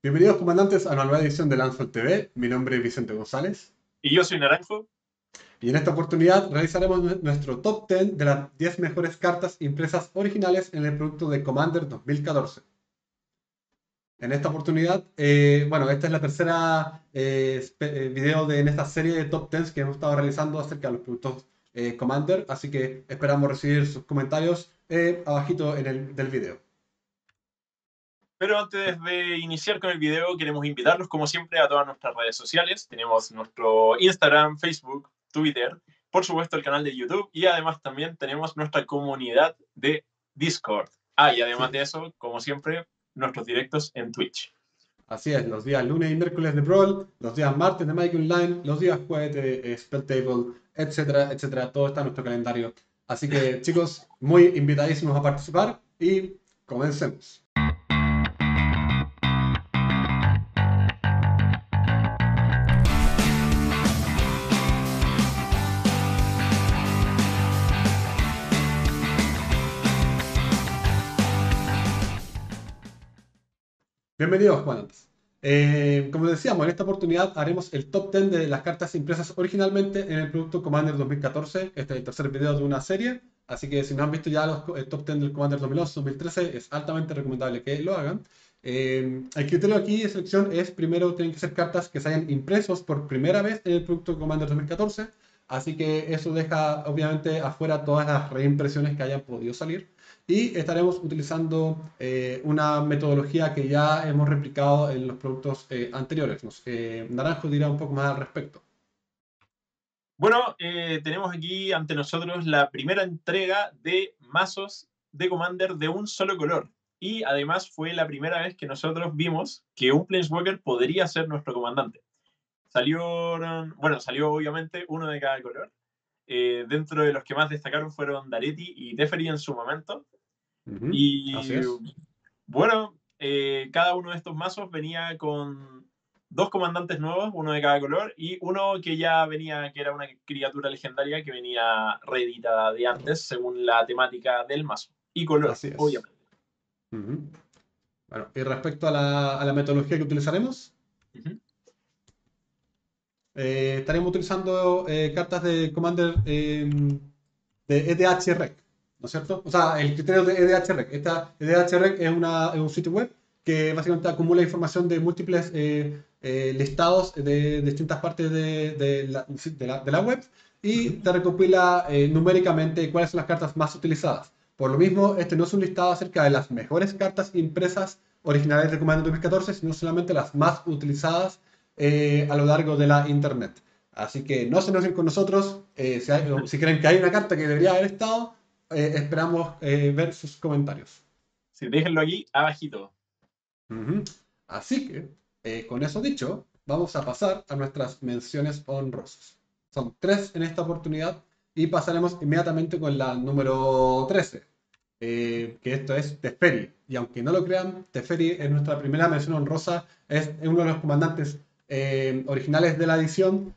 Bienvenidos comandantes a una nueva edición de Lanzol TV. Mi nombre es Vicente González. Y yo soy Naranjo. Y en esta oportunidad realizaremos nuestro top 10 de las 10 mejores cartas impresas originales en el producto de Commander 2014. En esta oportunidad, eh, bueno, esta es la tercera eh, eh, video de, en esta serie de top 10 que hemos estado realizando acerca de los productos Commander, así que esperamos recibir sus comentarios abajito en el, del video. Pero antes de iniciar con el video, queremos invitarlos, como siempre, a todas nuestras redes sociales. Tenemos nuestro Instagram, Facebook, Twitter, por supuesto el canal de YouTube y además también tenemos nuestra comunidad de Discord. Ah, y además de eso, como siempre, nuestros directos en Twitch. Así es, los días lunes y miércoles de Brawl, los días martes de Mike Online, los días jueves de eh, Table, etcétera, etcétera. Todo está en nuestro calendario. Así que, chicos, muy invitadísimos a participar y comencemos. Bienvenidos, Juan. Eh, como decíamos, en esta oportunidad haremos el top 10 de las cartas impresas originalmente en el producto Commander 2014. Este es el tercer video de una serie, así que si no han visto ya los, el top 10 del Commander 2011-2013, es altamente recomendable que lo hagan. Eh, el criterio aquí de selección es, primero, tienen que ser cartas que se hayan impresos por primera vez en el producto Commander 2014, así que eso deja obviamente afuera todas las reimpresiones que hayan podido salir y estaremos utilizando eh, una metodología que ya hemos replicado en los productos eh, anteriores. Naranjo dirá un poco más al respecto. Bueno, eh, tenemos aquí ante nosotros la primera entrega de mazos de Commander de un solo color. Y además fue la primera vez que nosotros vimos que un Planeswalker podría ser nuestro comandante. Salió, bueno, salió obviamente uno de cada color. dentro de los que más destacaron fueron Daretti y Teferi en su momento. Y bueno, eh, cada uno de estos mazos venía con dos comandantes nuevos, uno de cada color, y uno que ya venía, que era una criatura legendaria que venía reeditada de antes, según la temática del mazo. Y color, obviamente. Bueno, y respecto a la, a la metodología que utilizaremos, eh, estaremos utilizando eh, cartas de Commander de EDH Rec. ¿No es cierto? O sea, el criterio de EDHREC. Esta EDHREC es, una, es un sitio web que básicamente acumula información de múltiples eh, eh, listados de, distintas partes de, de, la, de, la, web y te recopila eh, numéricamente cuáles son las cartas más utilizadas. Por lo mismo, este no es un listado acerca de las mejores cartas impresas originales de Commander 2014, sino solamente las más utilizadas a lo largo de la Internet. Así que no se enojen con nosotros. si, si creen que hay una carta que debería haber estado, eh, esperamos eh, ver sus comentarios. Sí, déjenlo aquí abajito. Así que, eh, con eso dicho, vamos a pasar a nuestras menciones honrosas. Son tres en esta oportunidad y pasaremos inmediatamente con la número 13, que esto es Teferi. Y aunque no lo crean, Teferi es nuestra primera mención honrosa, es uno de los comandantes originales de la edición,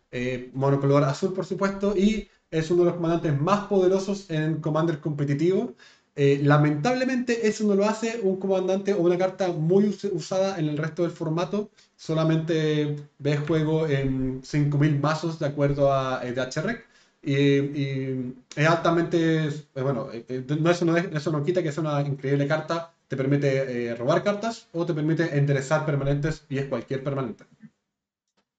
monocolor azul por supuesto, y es uno de los comandantes más poderosos en Commander competitivo. Eh, lamentablemente eso no lo hace un comandante o una carta muy usada en el resto del formato. Solamente ve juego en 5.000 mazos de acuerdo a eh, DHREC. Y, es altamente, eh, bueno, no, eso, no eso no quita que sea una increíble carta. Te permite robar cartas o te permite enderezar permanentes y es cualquier permanente.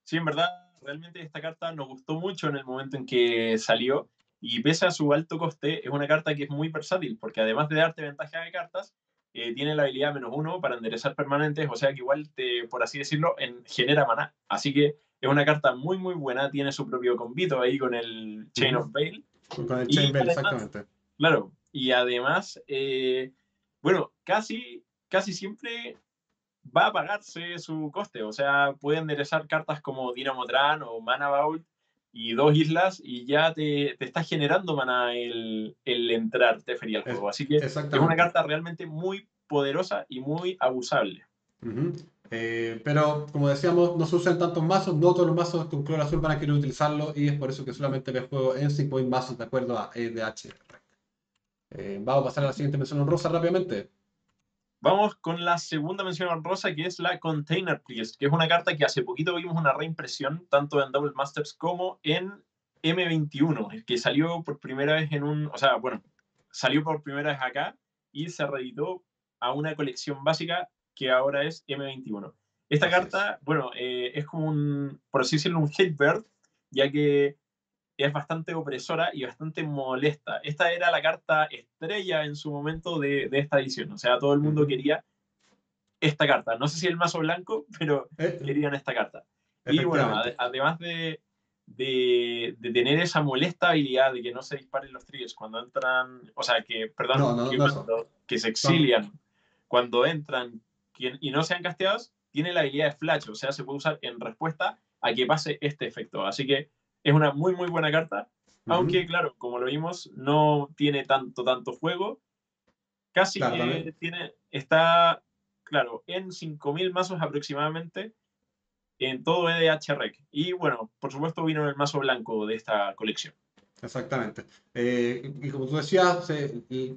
Sí, en verdad realmente esta carta nos gustó mucho en el momento en que salió y pese a su alto coste, es una carta que es muy versátil porque además de darte ventaja de cartas, eh, tiene la habilidad menos uno para enderezar permanentes, o sea que igual te, por así decirlo, en, genera maná. Así que es una carta muy muy buena, tiene su propio convito ahí con el Chain of Veil. Con el Chain Veil, exactamente. Claro, y además, eh, bueno, casi, casi siempre va a pagarse su coste. O sea, puede enderezar cartas como Dinamo Tran o Mana Vault y dos islas y ya te, te está generando mana el, el entrar Teferi al juego. Así que es una carta realmente muy poderosa y muy abusable. Eh, pero como decíamos, no se usan tantos mazos, no todos los mazos con color azul van a querer utilizarlo y es por eso que solamente ve juego en 5 mazos de acuerdo a EDH. Eh, vamos a pasar a la siguiente mención rosa rápidamente. Vamos con la segunda mención honrosa, que es la Container Priest, que es una carta que hace poquito vimos una reimpresión, tanto en Double Masters como en M21, que salió por primera vez en un, o sea, bueno, salió por primera vez acá y se reeditó a una colección básica que ahora es M21. Esta carta, bueno, eh, es como un, por así decirlo, un hate bird, ya que es bastante opresora y bastante molesta. Esta era la carta estrella en su momento de, de esta edición. O sea, todo el mundo quería esta carta. No sé si el mazo blanco, pero eh, querían esta carta. Y bueno, además de, de, de, tener esa molesta habilidad de que no se disparen los triggers cuando entran, o sea, que, perdón, que, se exilian cuando entran y no sean casteados, tiene la habilidad de flash, o sea, se puede usar en respuesta a que pase este efecto. Así que es una muy, muy buena carta. Aunque, claro, como lo vimos, no tiene tanto, tanto juego. Casi tiene, está, claro, en 5.000 mazos aproximadamente en todo EDH Rec. Y bueno, por supuesto vino el mazo blanco de esta colección. Exactamente. Eh, y como tú decías,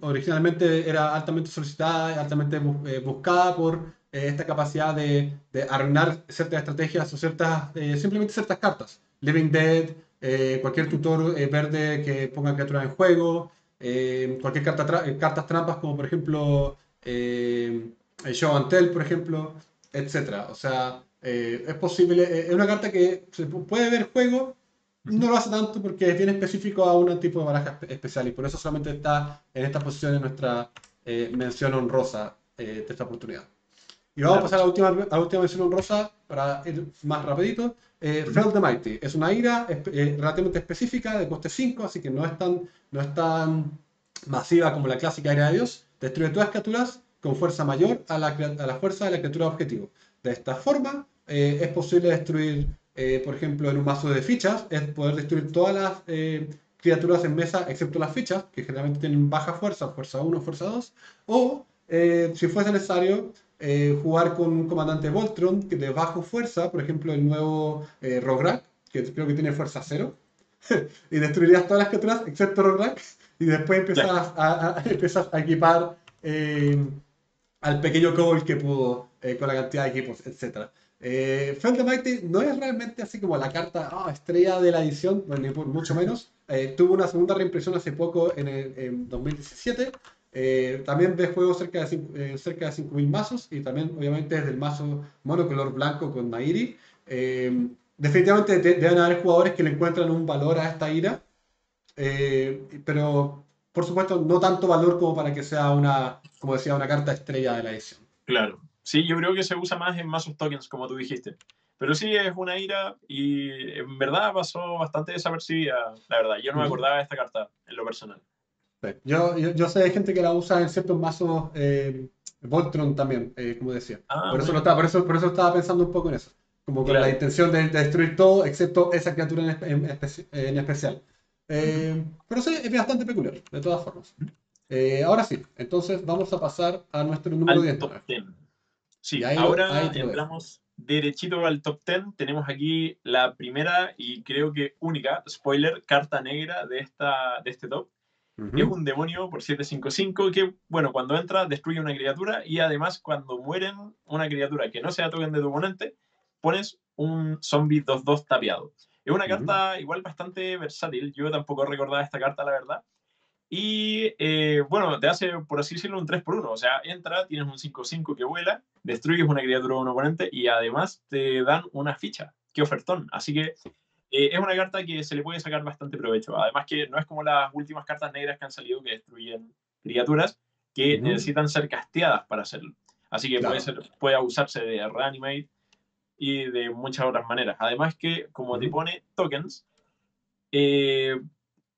originalmente era altamente solicitada, altamente eh, buscada por eh, esta capacidad de, de, arruinar ciertas estrategias o ciertas, simplemente ciertas cartas. Living Dead, eh, cualquier tutor eh, verde que ponga criaturas en juego, eh, cualquier carta cartas trampas como por ejemplo Show and Tell, por ejemplo, etc. O sea, es posible, es una carta que se puede ver juego, no lo hace tanto porque es bien específico a un tipo de baraja especial y por eso solamente está en esta posición en nuestra mención honrosa de esta oportunidad. Y vamos a pasar a la última, a la última mención honrosa para ir más rapidito. Eh, Fell the Mighty es una ira eh, relativamente específica de coste 5, así que no es, tan, no es tan masiva como la clásica ira de Dios. Destruye todas las criaturas con fuerza mayor a la, a la fuerza de la criatura objetivo. De esta forma, eh, es posible destruir, eh, por ejemplo, en un mazo de fichas, es poder destruir todas las criaturas en mesa, excepto las fichas, que generalmente tienen baja fuerza, fuerza 1, fuerza 2, o si fuese necesario, eh, jugar con un comandante Voltron que de bajo fuerza, por ejemplo el nuevo eh, Rograk, que creo que tiene fuerza 0, y destruirías todas las criaturas excepto Rograk, y después empiezas, a, a, equipar eh, al pequeño Cobalt que pudo eh, con la cantidad de equipos, etc. Eh, the Mighty no es realmente así como la carta ah, estrella de la edición, ni por mucho menos. tuvo una segunda reimpresión hace poco en, el, en 2017 eh, también de juego cerca de, eh, cerca de 5.000 mazos y también obviamente desde el mazo monocolor blanco con Nairi. Eh, definitivamente deben haber jugadores que le encuentran un valor a esta ira, pero por supuesto no tanto valor como para que sea una, como decía, una carta estrella de la edición. Claro, sí, yo creo que se usa más en mazos tokens, como tú dijiste. Pero sí, es una ira y en verdad pasó bastante desapercibida, la verdad. Yo no me acordaba de esta carta en lo personal. Yo, yo, sé de gente que la usa en ciertos mazos eh, Voltron también, eh, como decía. Ah, por, eso lo estaba, por, eso, por eso estaba pensando un poco en eso. Como con la intención de, destruir todo, excepto esa criatura en, en, especial. Eh, pero sí, es bastante peculiar, de todas formas. ahora sí, entonces vamos a pasar a nuestro número 10. Sí, ahora entramos derechito al top 10. Tenemos aquí la primera y creo que única, spoiler, carta negra de, esta, de este top es un demonio por 755 que, bueno, cuando entra destruye una criatura y además cuando mueren una criatura que no sea token de tu oponente, pones un zombie 2-2 tapiado. Es una carta igual bastante versátil. Yo tampoco recordaba esta carta, la verdad. Y eh, bueno, te hace, por así decirlo, un 3x1. O sea, entra, tienes un 5-5 que vuela, destruyes una criatura de un oponente y además te dan una ficha. ¡Qué ofertón! Así que eh, es una carta que se le puede sacar bastante provecho. Además que no es como las últimas cartas negras que han salido que destruyen criaturas que necesitan ser casteadas para hacerlo. Así que puede, ser, puede usarse de reanimate y de muchas otras maneras. Además que como te pone tokens, eh,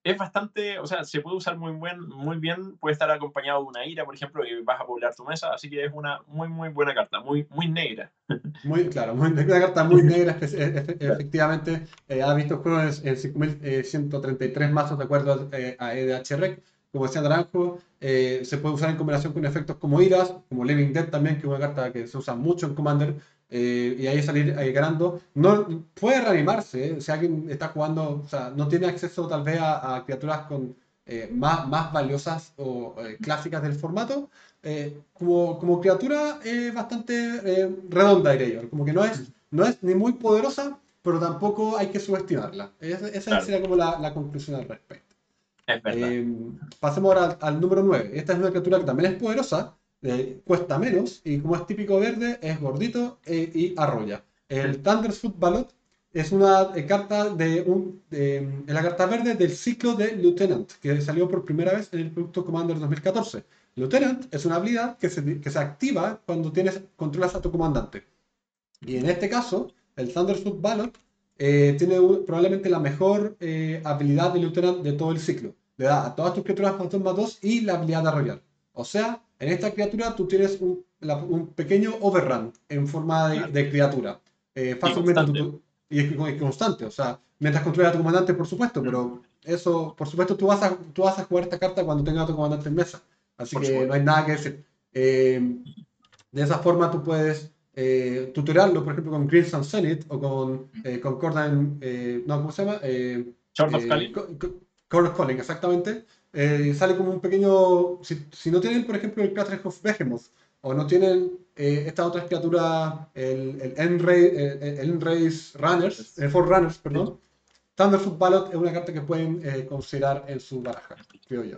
es bastante, o sea, se puede usar muy, buen, muy bien, puede estar acompañado de una ira, por ejemplo, y vas a poblar tu mesa, así que es una muy, muy buena carta, muy, muy negra. Muy, claro, muy, una carta muy negra, efectivamente, eh, ha visto juegos en 5133 mazos de acuerdo eh, a EDH como decía Naranjo, eh, se puede usar en combinación con efectos como iras, como Living Dead también, que es una carta que se usa mucho en Commander, eh, y ahí salir ganando. No, puede reanimarse, ¿eh? si alguien está jugando, o sea, no tiene acceso tal vez a, criaturas con, eh, más, más valiosas o clásicas del formato, eh, como, como criatura es bastante eh, redonda, diría yo. Como que no es, no es ni muy poderosa, pero tampoco hay que subestimarla. Esa, esa Claro. sería como la, la conclusión al respecto. Es. Eh, pasemos ahora al, al número 9. Esta es una criatura que también es poderosa, eh, cuesta menos y como es típico verde, es gordito eh, y arrolla. El Thunderfoot Ballot es una eh, carta de un, de- la carta verde del ciclo de Lieutenant, que salió por primera vez en el producto Commander 2014. Lieutenant es una habilidad que se, que se activa cuando tienes, controlas a tu comandante. Y en este caso, el Thunderfoot Ballot eh, tiene un- probablemente la mejor eh, habilidad de Lieutenant de todo el ciclo. Le da a todas tus criaturas más 2 más 2 y la habilidad de arrollar. O sea, en esta criatura tú tienes un, la- un pequeño overrun en forma de, de criatura. Eh, fácilmente constante. tú- y es y constante. O sea, mientras controlas a tu comandante, por supuesto, pero eso, por supuesto, tú vas a, tú vas a jugar esta carta cuando tengas a tu comandante en mesa. Así Por que supuesto. no hay nada que decir. Eh, de esa forma tú puedes eh, tutoriarlo, por ejemplo, con Crimson Zenith o con eh, Concordan, eh, no, ¿cómo se llama? Eh, Short of eh, Calling. Calling, exactamente. Eh, sale como un pequeño. Si, si no tienen, por ejemplo, el of Behemoth, o no tienen eh, estas otras criaturas, el, el Enra- el, Enrace Runners, el Forerunners, perdón, Thunderfoot Ballot es una carta que pueden eh, considerar en su baraja, creo yo.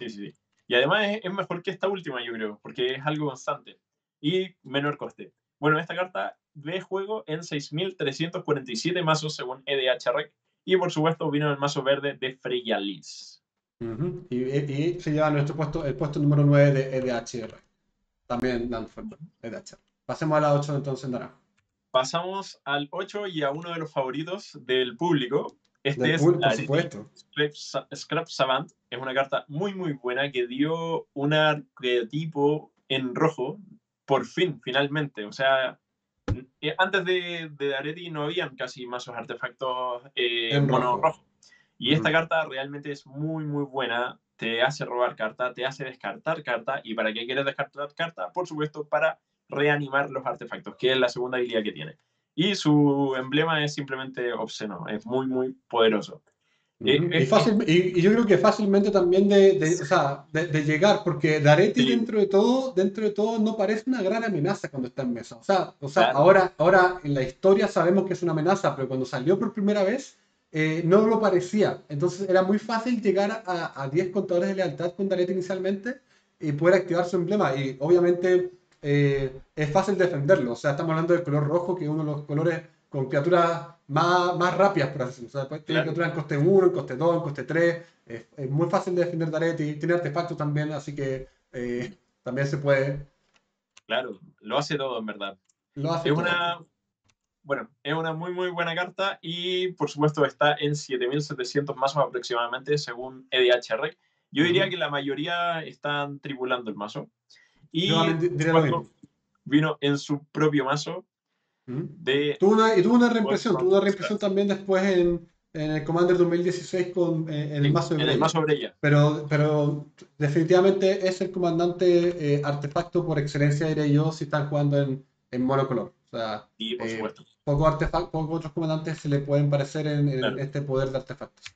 Sí, sí, sí. Y además es, es mejor que esta última, yo creo, porque es algo constante y menor coste. Bueno, esta carta ve juego en 6.347 mazos según EDH Rec y por supuesto vino en el mazo verde de Freya Y, se lleva nuestro puesto, el puesto número 9 de E EDHR. También dan fuerte, EDH. Pasemos a la 8 entonces, naranjo. Pasamos al 8 y a uno de los favoritos del público. Este Del es público, por Areti supuesto. Scrap, Sa- Scrap Savant. Es una carta muy, muy buena que dio un arquetipo en rojo, por fin, finalmente. O sea, eh, antes de, de Areti no habían casi mazos artefactos eh, En mono rojo. rojo. Y esta carta realmente es muy, muy buena. Te hace robar carta, te hace descartar carta. ¿Y para qué quieres descartar carta? Por supuesto, para reanimar los artefactos, que es la segunda habilidad que tiene. Y su emblema es simplemente obsceno, es muy, muy poderoso. Eh, Ujú. eh, y, fácil- y- y yo creo que fácilmente también de, de- o sea, de, de llegar, porque Dareti Sí. dentro de todo, dentro de todo no parece una gran amenaza cuando está en mesa. O sea, o sea Claro. ahora, ahora en la historia sabemos que es una amenaza, pero cuando salió por primera vez eh, no lo parecía. Entonces era muy fácil llegar a, a 10 contadores de lealtad con Dareti inicialmente y poder activar su emblema. Y obviamente eh, es fácil defenderlo. O sea, estamos hablando del color rojo, que es uno de los colores con criaturas más, más rápidas, por así decirlo. O sea, tiene Claro. criaturas en coste 1, en coste 2, en coste 3. Es, es muy fácil de defender Dareti. Tiene artefactos también, así que eh, también se puede. Claro, lo hace todo en verdad. Lo hace Es todo. una, bueno, es una muy, muy buena carta y por supuesto está en 7700 mazos aproximadamente según E EDH Rec. Yo diría Ujú. que la mayoría están tripulando el mazo. Y mismo. vino en su propio mazo de... Tuvo una, y tuvo una reimpresión, tuvo una reimpresión también después en, en el Commander 2016 con, eh, en el mazo de en el mazo Breya. Pero, pero definitivamente es el comandante eh, artefacto por excelencia, diré yo, si están jugando en, en monocolor. O sea, Y por Eh, supuesto. pocos pocos otros comandantes se le pueden parecer en, en Claro. este poder de artefactos.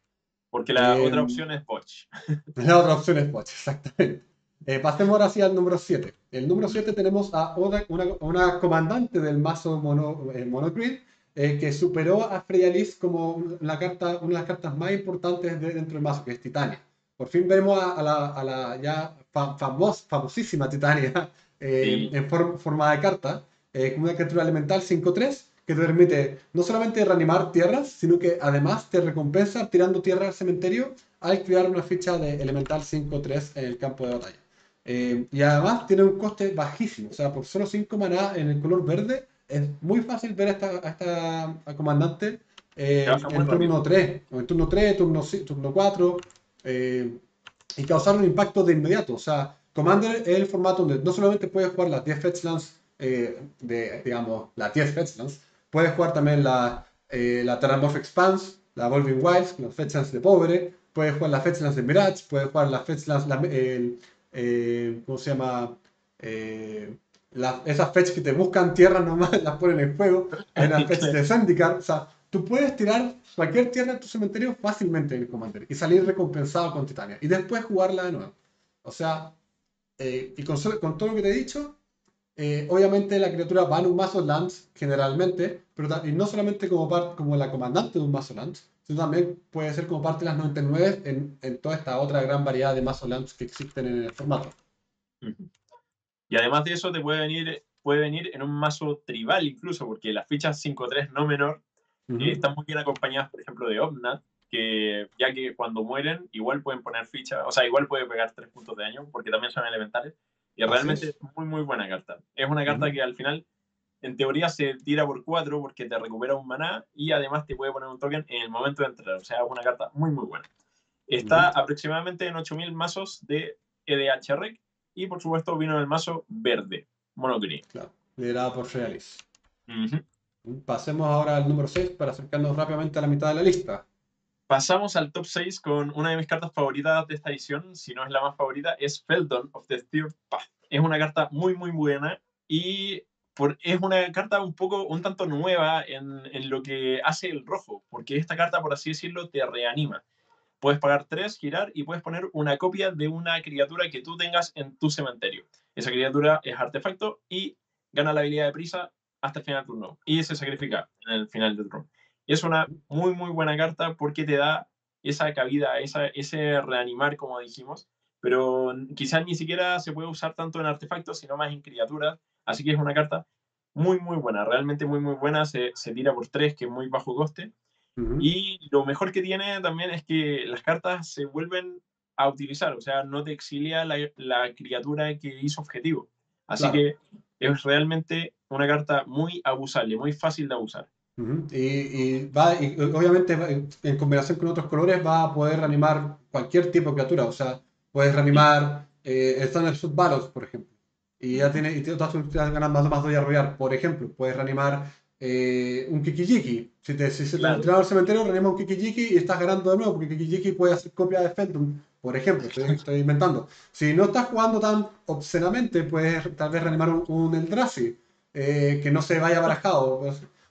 Porque la eh, otra opción es Botch. La otra opción es Botch, exactamente. Eh, pasemos ahora sí al número 7. El número 7 tenemos a Oda, una, una comandante del mazo mono, eh, Monogrid, eh, que superó a Freya Liz como la carta, una de las cartas más importantes de- dentro del mazo, que es Titania. Por fin vemos a, a la, a la ya fa- famos- famosísima Titania eh, Sí. en form- forma de carta, eh, como una criatura elemental 5-3, que te permite no solamente reanimar tierras, sino que además te recompensa tirando tierra al cementerio al crear una ficha de elemental 5-3 en el campo de batalla. Eh, y además tiene un coste bajísimo, o sea, por solo 5 maná en el color verde, es muy fácil ver a esta, a esta a comandante eh, en turno 3, o en turno 3, turno, turno 4, eh, y causar un impacto de inmediato. O sea, Commander es el formato donde no solamente puedes jugar las 10 Fetchlands, eh, de, digamos, las 10 Fetchlands, puedes jugar también la, eh, la Terramorph Expanse, la Evolving Wilds, los Fetchlands de Pobre, puedes jugar las Fetchlands de Mirage, puedes jugar las Fetchlands, la- eh, ¿cómo se llama? Eh, la- esas fetch que te buscan tierras nomás, las ponen en juego. Hay una fetch de Zendikar. O sea, tú puedes tirar cualquier tierra en tu cementerio fácilmente en el Commander y salir recompensado con Titania. Y después jugarla de nuevo. O sea, eh, y con, con todo lo que te he dicho, eh, obviamente la criatura va en un mazo Lance generalmente, pero y no solamente como, como la comandante de un mazo Lance, sino también puede ser como parte de las 99 en, en toda esta otra gran variedad de mazo Lance que existen en el formato. Y además de eso, te puede venir, puede venir en un mazo tribal incluso, porque las fichas 5-3 no menor Ujú. eh, están muy bien acompañadas, por ejemplo, de Omnat, que ya que cuando mueren, igual pueden poner ficha, o sea, igual puede pegar 3 puntos de daño, porque también son elementales. Y realmente es. muy, muy buena carta. Es una carta que al final, en teoría, se tira por 4 porque te recupera un maná y además te puede poner un token en el momento de entrar. O sea, es una carta muy, muy buena. Está aproximadamente en 8000 mazos de EDH Rec y, por supuesto, vino en el mazo verde, monogreen. Claro, liderada por Realis. Pasemos ahora al número 6 para acercarnos rápidamente a la mitad de la lista. Pasamos al top 6 con una de mis cartas favoritas de esta edición, si no es la más favorita, es Feldon of the Third Path. Es una carta muy, muy buena y por, es una carta un poco, un tanto nueva en, en lo que hace el rojo, porque esta carta, por así decirlo, te reanima. Puedes pagar 3, girar y puedes poner una copia de una criatura que tú tengas en tu cementerio. Esa criatura es artefacto y gana la habilidad de prisa hasta el final del turno y se sacrifica en el final del turno. Es una muy, muy buena carta porque te da esa cabida, esa, ese reanimar, como dijimos, pero quizás ni siquiera se puede usar tanto en artefactos, sino más en criaturas. Así que es una carta muy, muy buena, realmente muy, muy buena. Se, se tira por 3, que es muy bajo coste. Y lo mejor que tiene también es que las cartas se vuelven a utilizar, o sea, no te exilia la, la criatura que hizo objetivo. Así Claro. que es realmente una carta muy abusable, muy fácil de abusar. Y, y va, y obviamente va- en combinación con otros colores va a poder reanimar cualquier tipo de criatura. O sea, puedes reanimar eh, el Thunderfoot Balos, por ejemplo. Y ya tiene, y todas tus ganan más, más 2 y arrollar. Por ejemplo, puedes reanimar eh, un Kikijiki. Si, te, si se te Claro. al cementerio, reanima un Kikijiki y estás ganando de nuevo, porque Kikijiki puede hacer copia de Feldum, por ejemplo. Estoy, estoy inventando. Si no estás jugando tan obscenamente, puedes tal vez reanimar un, un Eldrazi eh, que no se vaya barajado.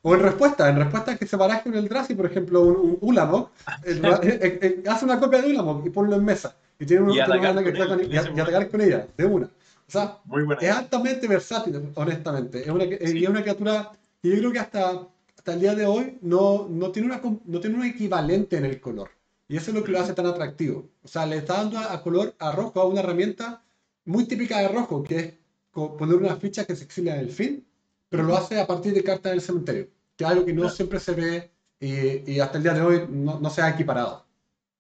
O en respuesta, en respuesta a que se baraje un Eldrazi, por ejemplo, un, un Ulamog, el- eh, eh, hace una copia de Ulamog y ponlo en mesa. Y tiene un Y atacar con que está con- y y atacar con ella, de una. O sea, Muy buena. es altamente versátil, honestamente. Es una, eh, Sí. y es una criatura que yo creo que hasta, hasta el día de hoy no, no, tiene una, no tiene un equivalente en el color. Y eso es lo que lo hace tan atractivo. O sea, le está dando a, a color, a rojo, a una herramienta muy típica de rojo, que es poner una ficha que se exilia en el fin, pero lo hace a partir de cartas del cementerio, que es algo que no Claro. siempre se ve y, y hasta el día de hoy no, no se ha equiparado.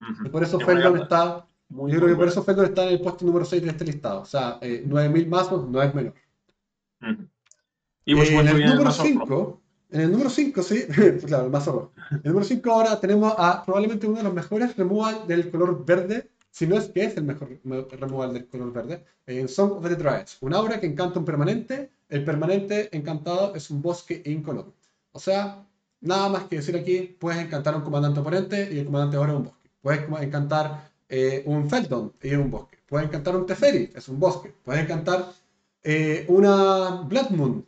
Ujú. Y por eso Es una Feldon está muy, yo creo muy que por buena. eso Feldon está en el puesto número 6 de este listado. O sea, eh, 9000 mazos no es menor. Ujú. Y por Eh, en el número mazo rojo. 5, en el número 5, sí, claro, el mazo rojo. En el número 5 ahora tenemos a probablemente uno de los mejores removal del color verde, si no es que es el mejor me- removal del color verde, en Song of the Dryads. Un aura que encanta un permanente, el permanente encantado es un bosque incoloro. O sea, nada más que decir aquí, puedes encantar un comandante oponente y el comandante ahora es un bosque. Puedes encantar eh, un Feldon y es un bosque. Puedes encantar un Teferi, es un bosque. Puedes encantar eh, una Blood Moon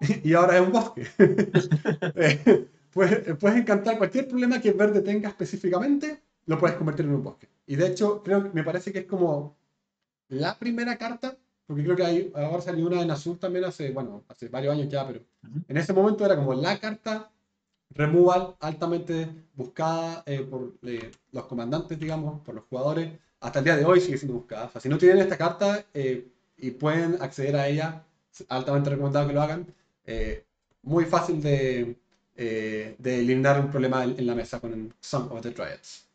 y ahora es un bosque. Eh, puedes, puedes encantar cualquier problema que verde tenga específicamente, lo puedes convertir en un bosque. Y de hecho, creo que me parece que es como la primera carta, porque creo que hay, ahora salió una en azul también hace, bueno, hace varios años ya, pero Ujú. en ese momento era como la carta removal altamente buscada eh, por eh, los comandantes, digamos, por los jugadores. Hasta el día de hoy sigue siendo buscada. O sea, si no tienen esta carta eh, y pueden acceder a ella, altamente recomendado que lo hagan. Eh, muy fácil de, eh, de eliminar un problema en, en la mesa con Song of the Dryads.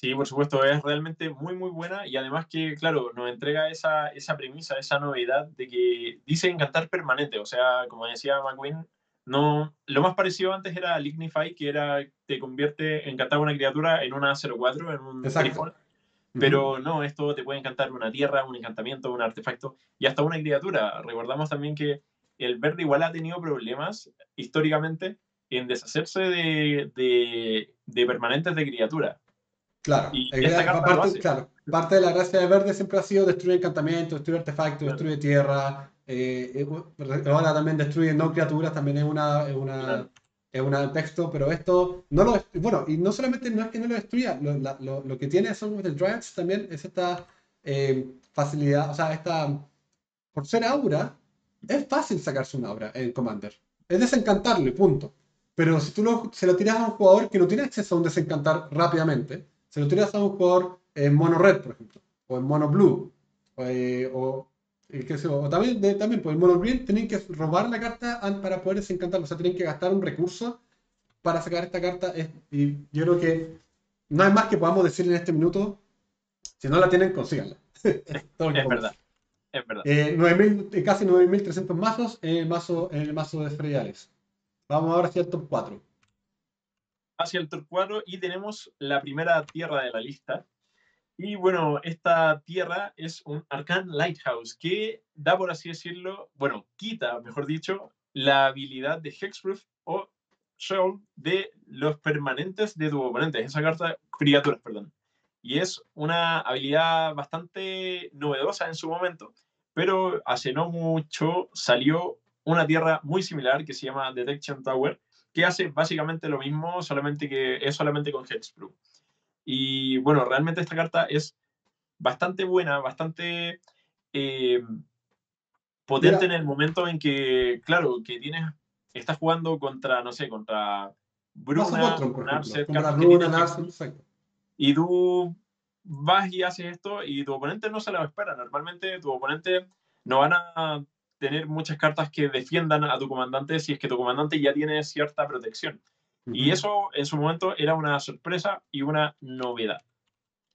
Sí, por supuesto, es realmente muy, muy buena y además que, claro, nos entrega esa, esa premisa, esa novedad de que dice encantar permanente. O sea, como decía McQueen, no, lo más parecido antes era Lignify, que era te convierte, encantar una criatura en una 0-4, en un. Grifón. Pero no, esto te puede encantar una tierra, un encantamiento, un artefacto y hasta una criatura. Recordamos también que el verde igual ha tenido problemas históricamente en deshacerse de, de, de permanentes de criatura. Claro, Y esta carta lo parte, hace. claro, parte de la gracia de verde siempre ha sido destruir encantamientos, destruir artefactos, Claro. destruye tierra. eh, eh, ahora también destruye no criaturas, también es una, es una, Claro. es un texto, pero esto no lo bueno, y no solamente no es que no lo destruya, lo, la- lo- lo que tiene Song of the Dryads también es esta eh, facilidad, o sea, esta, por ser aura, es fácil sacarse una aura en Commander. Es desencantarlo y punto. Pero si tú lo, se lo tiras a un jugador que no tiene acceso a un desencantar rápidamente, se lo tiras a un jugador en mono red, por ejemplo, o en mono blue, o, eh, o, también, también por el mono green, tienen que robar la carta para poder desencantarlo. O sea, tienen que gastar un recurso para sacar esta carta. Y yo creo que no hay más que podamos decir en este minuto. Si no la tienen, consíganla. es, verdad. Es verdad. Eh, 9, eh, casi 9.300 mazos en el mazo, en el mazo de Freyales. Vamos ahora hacia el top 4. Hacia el 4 y tenemos la primera tierra de la lista. Y bueno, esta tierra es un Arcan Lighthouse que da, por así decirlo, bueno, quita, mejor dicho, la habilidad de Hexproof o Show de los permanentes de tu oponente. Esa carta, criaturas, perdón. Y es una habilidad bastante novedosa en su momento, pero hace no mucho salió una tierra muy similar que se llama Detection Tower, que hace básicamente lo mismo, solamente que es solamente con Hexproof. Y bueno, realmente esta carta es bastante buena, bastante eh, potente en el momento en que, claro, que tienes, estás jugando contra, no sé, contra Bruna, Narset, y tú vas y haces esto y tu oponente no se lo espera. Normalmente tu oponente no van a tener muchas cartas que defiendan a tu comandante si es que tu comandante ya tiene cierta protección. Y eso en su momento era una sorpresa y una novedad.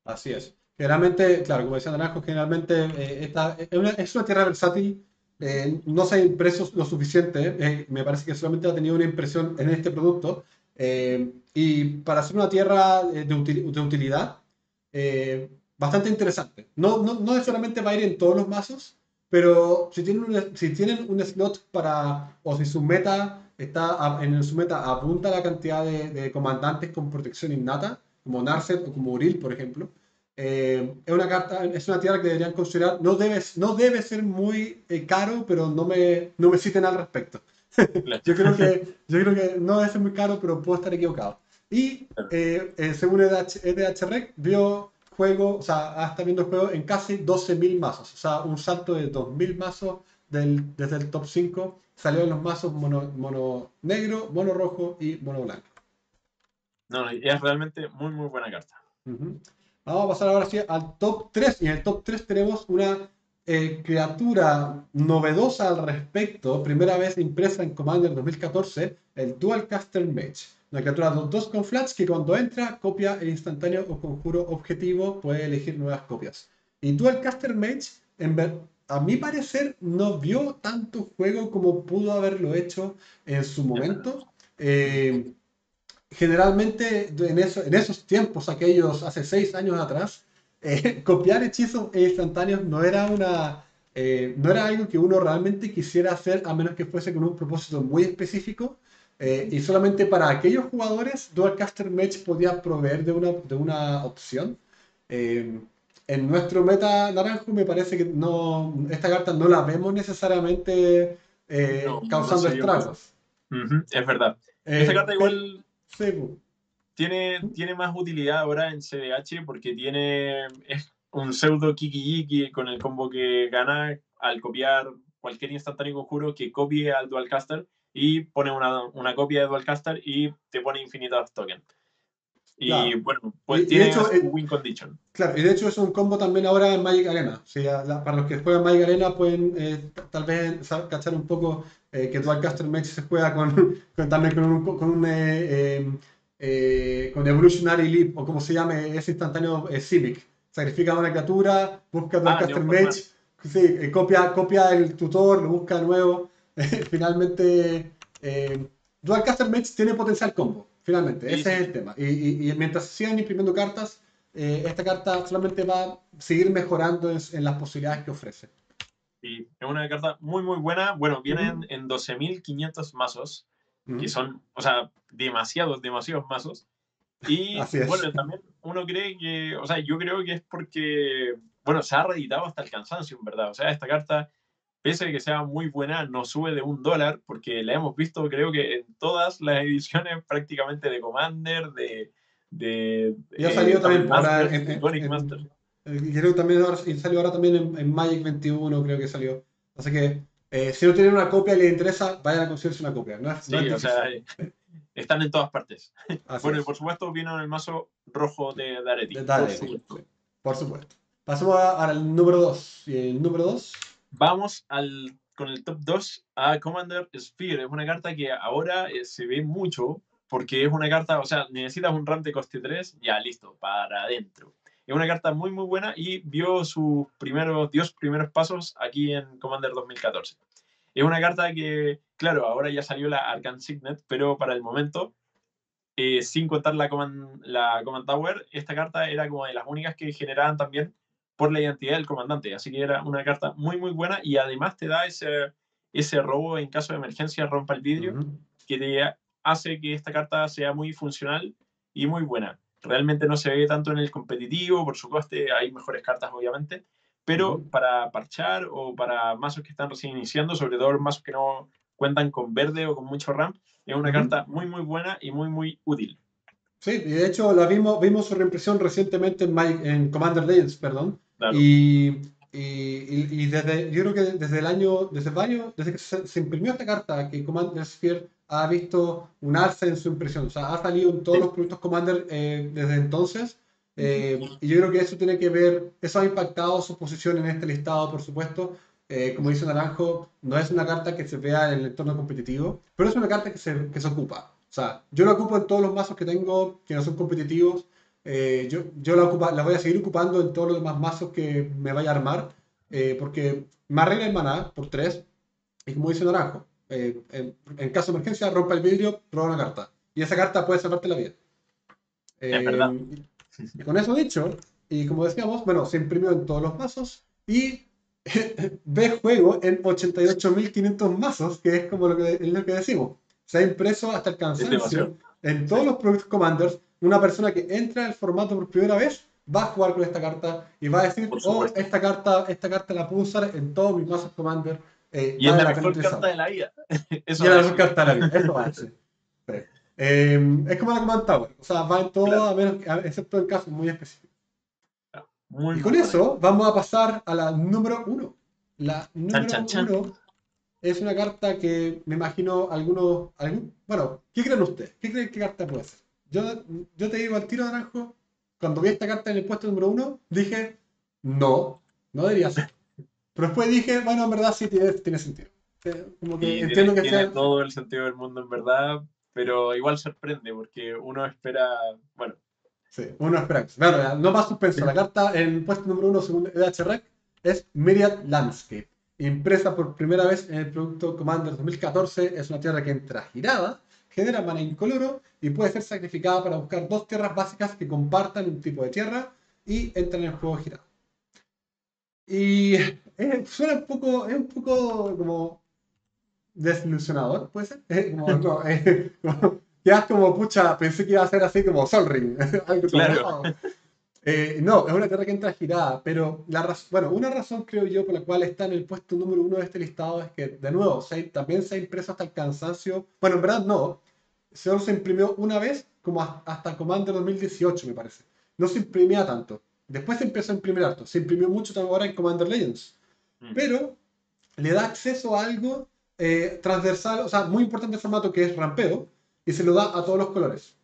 Así es. Generalmente, claro, como decía Naranjo, generalmente eh, esta, es, una, es, una, tierra versátil. Eh, no se ha impreso lo suficiente. Eh, me parece que solamente ha tenido una impresión en este producto. y para ser una tierra de, de utilidad, bastante interesante. No, no, no solamente va a ir en todos los mazos, pero si tienen, un, si tienen un slot para, o si su meta está en su meta apunta la cantidad de, comandantes con protección innata, como Narset o como Uril, por ejemplo, eh, es una carta, es una tierra que deberían considerar. No debe, no debe ser muy eh, caro, pero no me, no me citen al respecto. yo, creo que, yo creo que no debe ser muy caro, pero puedo estar equivocado. Y eh, según EDH, EDH vio juego, o sea, está viendo juego en casi 12.000 mazos, o sea, un salto de 2.000 mazos del, desde el top 5. Salió en los mazos mono, mono negro, mono rojo y mono blanco. No, es realmente muy, muy buena carta. Vamos a pasar ahora sí al top 3. Y en el top 3 tenemos una eh, criatura novedosa al respecto, primera vez impresa en Commander 2014, el Dual Caster Mage. Una criatura 2 con flats que cuando entra copia el instantáneo o conjuro objetivo, puede elegir nuevas copias. Y Dual Caster Mage, en a mi parecer, no vio tanto juego como pudo haberlo hecho en su momento. Eh, generalmente en, en, esos tiempos, aquellos hace 6 años atrás, eh, copiar hechizos instantáneos no era una... Eh, no era algo que uno realmente quisiera hacer a menos que fuese con un propósito muy específico eh, y solamente para aquellos jugadores, Dualcaster Match podía proveer de una, de una opción. Eh, en nuestro meta naranjo me parece que no, esta carta no la vemos necesariamente eh, causando estragos. es verdad. esta carta igual tiene, tiene más utilidad ahora en CDH porque tiene es un pseudo Kiki con el combo que gana al copiar cualquier instantáneo conjuro que copie al Dualcaster y pone una, una copia de Dualcaster y te pone infinitos tokens. Y bueno, pues tiene hecho, eh, win condition. Claro, y de hecho es un combo también ahora en Magic Arena. O sea, para los que juegan Magic Arena pueden eh, tal vez cachar un poco eh, que Dualcaster Mage se juega con, también con un, con un con Evolutionary Leap o como se llame, ese instantáneo Civic. Sacrifica una criatura, busca Dualcaster ah, Mage, sí, copia, copia el tutor, lo busca de nuevo. finalmente, eh, Dual Caster Mage tiene potencial combo, finalmente, ese es el tema. Y, mientras sigan imprimiendo cartas, eh, esta carta solamente va a seguir mejorando en, las posibilidades que ofrece. Sí, es una carta muy, muy buena. Bueno, vienen en 12.500 mazos, que son, o sea, demasiados, demasiados mazos. Y bueno, también uno cree que, o sea, yo creo que es porque, bueno, se ha reeditado hasta el cansancio, en verdad. O sea, esta carta pese a que sea muy buena, no sube de un dólar, porque la hemos visto creo que en todas las ediciones prácticamente de Commander, de... de ha salido también para... En, Eh, y creo que también ahora- y salió ahora también en, en Magic 21, creo que salió. Así que eh, si no tienen una copia y les interesa, vayan a conseguirse una copia. No Sí, no o sea, eh, están en todas partes. Así Bueno, y es. por supuesto vino en el mazo rojo de Dareti. De por Dale, supuesto. sí, por supuesto. Pasemos al número 2. Y el número 2. Vamos al, con el top 2 a Commander Sphere. Es una carta que ahora eh, se ve mucho porque es una carta, o sea, necesitas un ramp de coste 3, ya listo, para adentro. Es una carta muy, muy buena y vio sus primeros, dio sus primeros pasos aquí en Commander 2014. Es una carta que, claro, ahora ya salió la Arcan Signet, pero para el momento, eh, sin contar la Command, la Command Tower, esta carta era como de las únicas que generaban también por la identidad del comandante. Así que era una carta muy, muy buena y además te da ese, ese robo en caso de emergencia, rompa el vidrio, que te hace que esta carta sea muy funcional y muy buena. Realmente no se ve tanto en el competitivo, por su coste hay mejores cartas obviamente, pero para parchar o para mazos que están recién iniciando, sobre todo mazos que no cuentan con verde o con mucho RAM, es una carta muy muy buena y muy muy útil. Sí, y de hecho la vimos, vimos su reimpresión recientemente en, en Commander Legends, perdón. Claro. Y, y, y- desde, yo creo que desde el año, desde varios, desde que se, se imprimió esta carta, que Commander Sphere ha visto un alza en su impresión. O sea, ha salido en todos Sí. los productos Commander eh, desde entonces. Eh, y yo creo que eso tiene que ver, eso ha impactado su posición en este listado, por supuesto. Eh, como dice Naranjo, no es una carta que se vea en el entorno competitivo, pero es una carta que se, que se ocupa. O sea, yo la ocupo en todos los mazos que tengo que no son competitivos. Eh, yo yo la, ocupa, la voy a seguir ocupando en todos los demás mazos que me vaya a armar, eh, porque me arregla el maná por 3. Y como dice Naranjo, eh, en, en caso de emergencia, rompa el vidrio, roba una carta. Y esa carta puede salvarte la vida. Es verdad. y con eso dicho, y como decíamos, bueno, se imprimió en todos los mazos y ve juego en 88.500 mazos, que es como lo que, es lo que decimos. Se ha impreso hasta el cansancio en todos Sí. los productos Commanders. Una persona que entra al formato por primera vez va a jugar con esta carta y va a decir, oh, esta carta, esta carta la puedo usar en todos mis mazos Commander. eh, Y es la pena mejor utilizarla". carta de la vida. Eso Y la da- mejor carta de la vida. Eso va a ser. Sí. Eh, es como la Command Tower. O sea, va en todo, Claro. a menos que- a- excepto en casos muy específicos. muy, Y con eso vamos a pasar a la número uno. La número chan, chan. uno es una carta que me imagino algunos. algún- bueno, ¿qué creen ustedes? ¿Qué creen que carta puede ser? Yo, yo te digo al tiro naranjo, cuando vi esta carta en el puesto número uno, dije, no, no debería ser. Pero después dije, bueno, en verdad sí tiene, tiene sentido. Como que Y entiendo tiene, que tiene sea. todo el sentido del mundo en verdad, pero igual sorprende porque uno espera, bueno, Sí, uno espera. No más suspenso. La carta en el puesto número uno según EHREC es Myriad Landscape. Impresa por primera vez en el producto Commander 2014, es una tierra que entra girada, genera mana incoloro y puede ser sacrificada para buscar dos tierras básicas que compartan un tipo de tierra y entran en el juego girado. Y eh, suena un poco, es un poco como desilusionador, ¿puede ser? Eh, como, no, eh, como- quedas como, pucha, pensé que iba a ser así como Sol Ring. algo como, Claro. "Oh". Eh, no, es una tierra que entra girada, pero la raz- bueno, una razón creo yo por la cual está en el puesto número uno de este listado es que, de nuevo, se ha- también se ha impreso hasta el cansancio. Bueno, en verdad no, solo se imprimió una vez, como has- hasta Commander 2018, me parece. No se imprimía tanto. Después se empezó a imprimir harto. Se imprimió mucho también ahora en Commander Legends. mm, Pero le da acceso a algo eh, transversal, o sea, muy importante el formato que es rampeo, y se lo da a todos los colores.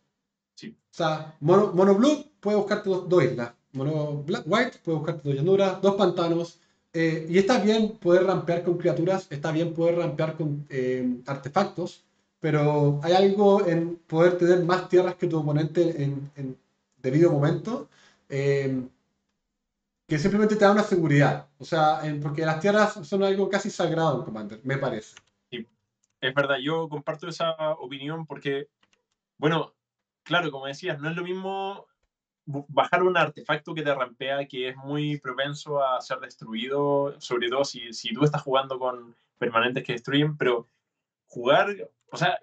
Sí. O sea, mono, mono blue puede buscarte dos, dos islas. Mono black, white puede buscarte dos llanuras, dos pantanos. eh, y está bien poder rampear con criaturas, está bien poder rampear con eh, artefactos, pero hay algo en poder tener más tierras que tu oponente en, en debido momento. eh, que simplemente te da una seguridad. O sea, porque las tierras son algo casi sagrado en Commander, me parece. es verdad, yo comparto esa opinión porque, bueno, claro, como decías, no es lo mismo bajar un artefacto que te rampea, que es muy propenso a ser destruido, sobre todo si, si tú estás jugando con permanentes que destruyen, pero jugar, o sea,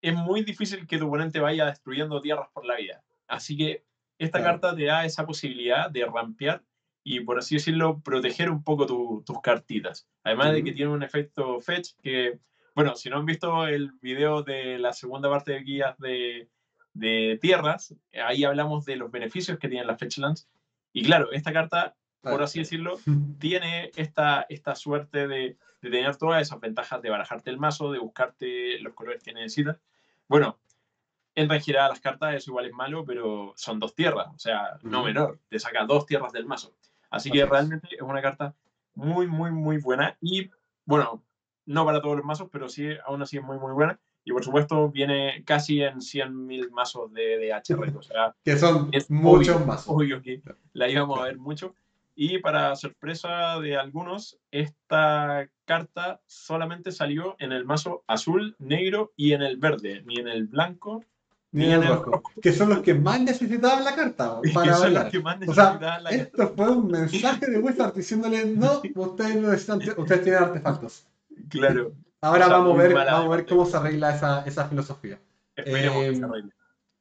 es muy difícil que tu oponente vaya destruyendo tierras por la vida. Así que esta Claro. carta te da esa posibilidad de rampear y, por así decirlo, proteger un poco tu- tus cartitas. Además de que tiene un efecto fetch que, bueno, si no han visto el video de la segunda parte de guías de, de tierras, ahí hablamos de los beneficios que tienen las fetchlands Y claro, esta carta, por así decirlo, tiene esta, esta suerte de, de tener todas esas ventajas de barajarte el mazo, de buscarte los colores que necesitas. Bueno, entra en girada las cartas, eso igual es malo, pero son dos tierras, o sea, no menor, te saca dos tierras del mazo. Así que realmente es una carta muy, muy, muy buena y, bueno, no para todos los mazos, pero sí, aún así es muy, muy buena. Y por supuesto, viene casi en 100.000 mazos de, de HR, o sea, Que son es muchos obvio, más. obvio que la íbamos a ver mucho. Y para sorpresa de algunos, esta carta solamente salió en el mazo azul, negro y en el verde, ni en el blanco, Ni en el rojo. Que son los que más necesitaban la carta. que Para son los que más O sea, necesitaban la carta. esto fue un mensaje de Wizard diciéndole, no, ustedes no necesitan, ustedes tienen artefactos. Claro, Ahora vamos a ver, vamos a ver cómo se arregla esa, esa filosofía. esperemos que se Em, arregle.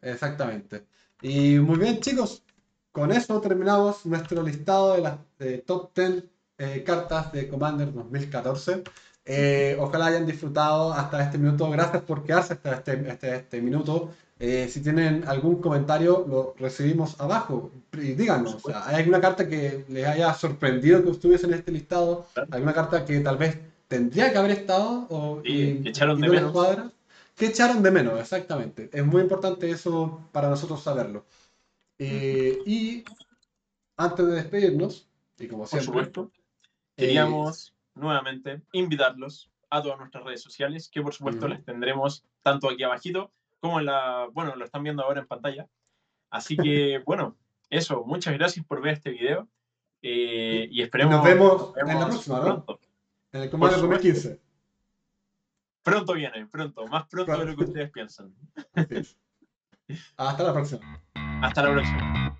Exactamente. Y muy bien, chicos. Con eso terminamos nuestro listado de las de top 10 eh, cartas de Commander 2014. Eh, ojalá hayan disfrutado hasta este minuto. Gracias por quedarse hasta este, este, este minuto. Eh, si tienen algún comentario, lo recibimos abajo. Y díganos, o sea, ¿hay alguna carta que les haya sorprendido que estuviese en este listado? Claro. ¿Alguna carta que tal vez tendría que haber estado? O, Sí, y- que echaron y de menos. cuadra? ¿Qué echaron de menos? Exactamente. Es muy importante eso para nosotros saberlo. Eh, y antes de despedirnos, y como Por siempre, supuesto, eh, queríamos nuevamente invitarlos a todas nuestras redes sociales, que por supuesto Ujú. les tendremos tanto aquí abajito como en la, bueno, lo están viendo ahora en pantalla. Así que, bueno, eso, muchas gracias por ver este video eh, y esperemos Nos vemos nos en la vemos próxima, ¿no? pronto. En el supuesto. 2015. Pronto viene, pronto, más pronto de lo que ustedes piensan. Es. Hasta la próxima. Hasta la próxima.